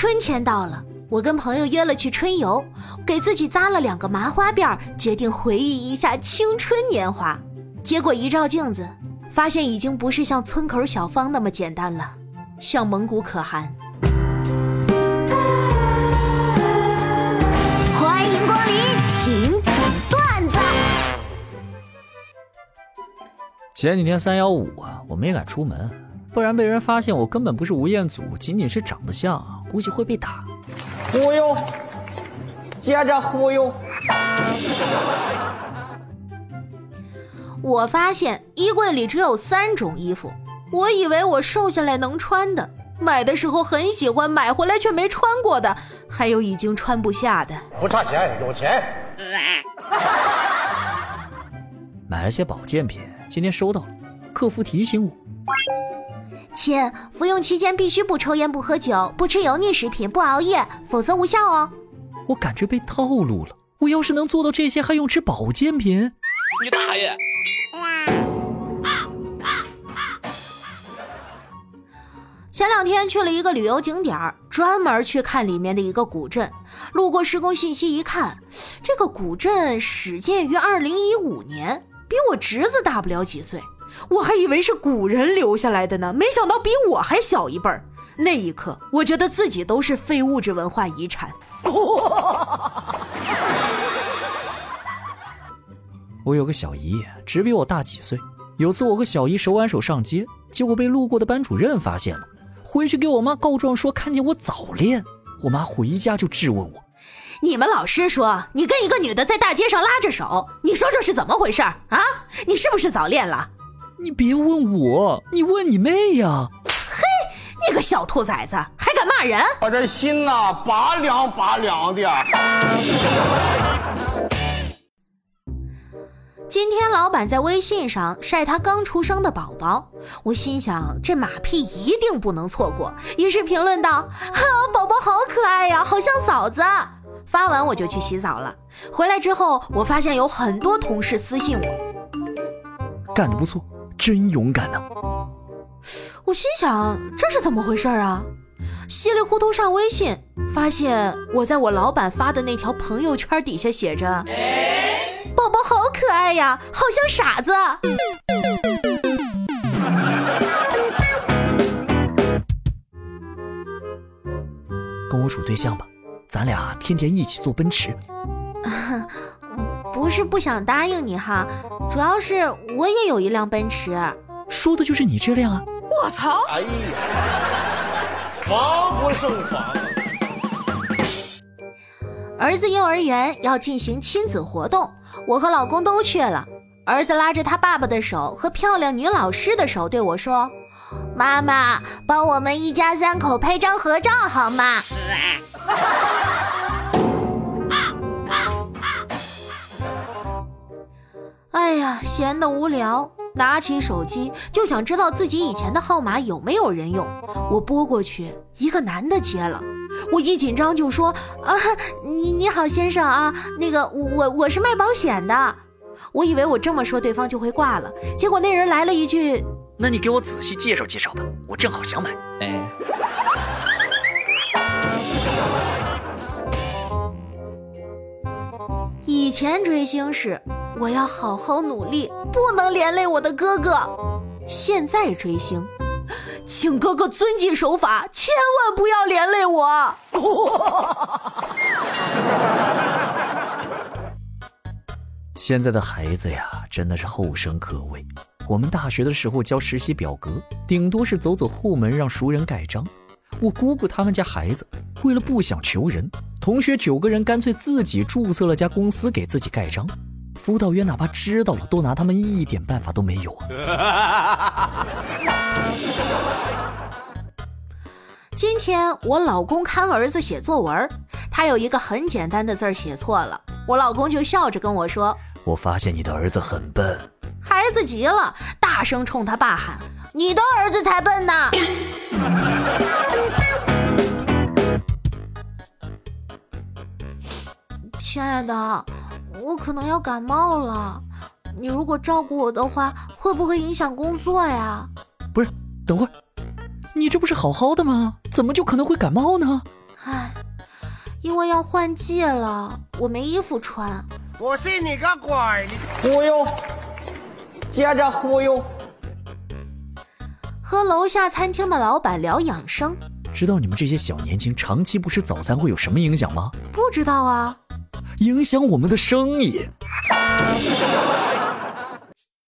春天到了，我跟朋友约了去春游，给自己扎了两个麻花辫，决定回忆一下青春年华。结果一照镜子，发现已经不是像村口小芳那么简单了，像蒙古可汗。欢迎光临，请讲段子。前几天三幺五啊，我没敢出门，不然被人发现我根本不是吴彦祖，仅仅是长得像，估计会被打。忽悠，接着忽悠。我发现衣柜里只有三种衣服，我以为我瘦下来能穿的，买的时候很喜欢，买回来却没穿过的，还有已经穿不下的。不差钱，有钱。买了些保健品，今天收到了，客服提醒我，亲，服用期间必须不抽烟、不喝酒、不吃油腻食品、不熬夜，否则无效哦。我感觉被套路了。我要是能做到这些，还用吃保健品？你大爷！前两天去了一个旅游景点专门去看里面的一个古镇。路过施工信息一看，这个古镇始建于二零一五年，比我侄子大不了几岁。我还以为是古人留下来的呢，没想到比我还小一辈儿。那一刻，我觉得自己都是非物质文化遗产。我有个小姨，只比我大几岁。有次我和小姨手挽手上街，结果被路过的班主任发现了，回去给我妈告状说看见我早恋。我妈回家就质问我：“你们老师说你跟一个女的在大街上拉着手，你说这是怎么回事啊？你是不是早恋了？”你别问我，你问你妹呀！嘿，你个小兔崽子，还敢骂人！我这心呐，拔凉拔凉的。今天老板在微信上晒他刚出生的宝宝，我心想这马屁一定不能错过，于是评论道：“啊，宝宝好可爱呀，好像嫂子。”发完我就去洗澡了。回来之后，我发现有很多同事私信我：“干得不错，真勇敢呐！”我心想这是怎么回事啊？稀里糊涂上微信，发现我在我老板发的那条朋友圈底下写着。宝宝好可爱呀，好像傻子。跟我处对象吧，咱俩天天一起坐奔驰。不是不想答应你哈，主要是我也有一辆奔驰。说的就是你这辆啊！我操！哎呀，防不胜防。儿子幼儿园要进行亲子活动，我和老公都去了。儿子拉着他爸爸的手和漂亮女老师的手对我说：“妈妈，帮我们一家三口拍张合照好吗？” 哎呀，闲得无聊，拿起手机就想知道自己以前的号码有没有人用。我拨过去，一个男的接了。我一紧张就说：“啊，你你好，先生啊，那个我我是卖保险的。”我以为我这么说对方就会挂了，结果那人来了一句：“那你给我仔细介绍介绍吧，我正好想买。”哎，以前追星是我要好好努力，不能连累我的哥哥。现在追星。请哥哥遵纪守法，千万不要连累我。现在的孩子呀，真的是后生可畏。我们大学的时候交实习表格，顶多是走走后门让熟人盖章。我姑姑他们家孩子，为了不想求人，同学九个人干脆自己注册了家公司给自己盖章。辅导员哪怕知道了，都拿他们一点办法都没有啊！今天我老公看儿子写作文，他有一个很简单的字写错了，我老公就笑着跟我说：“我发现你的儿子很笨。”孩子急了，大声冲他爸喊：“你的儿子才笨呢！” 亲爱的。我可能要感冒了，你如果照顾我的话，会不会影响工作呀？不是，等会儿，你这不是好好的吗？怎么就可能会感冒呢？唉，因为要换季了，我没衣服穿。我信你个鬼！你忽悠，接着忽悠。和楼下餐厅的老板聊养生，知道你们这些小年轻长期不吃早餐会有什么影响吗？不知道啊。影响我们的生意。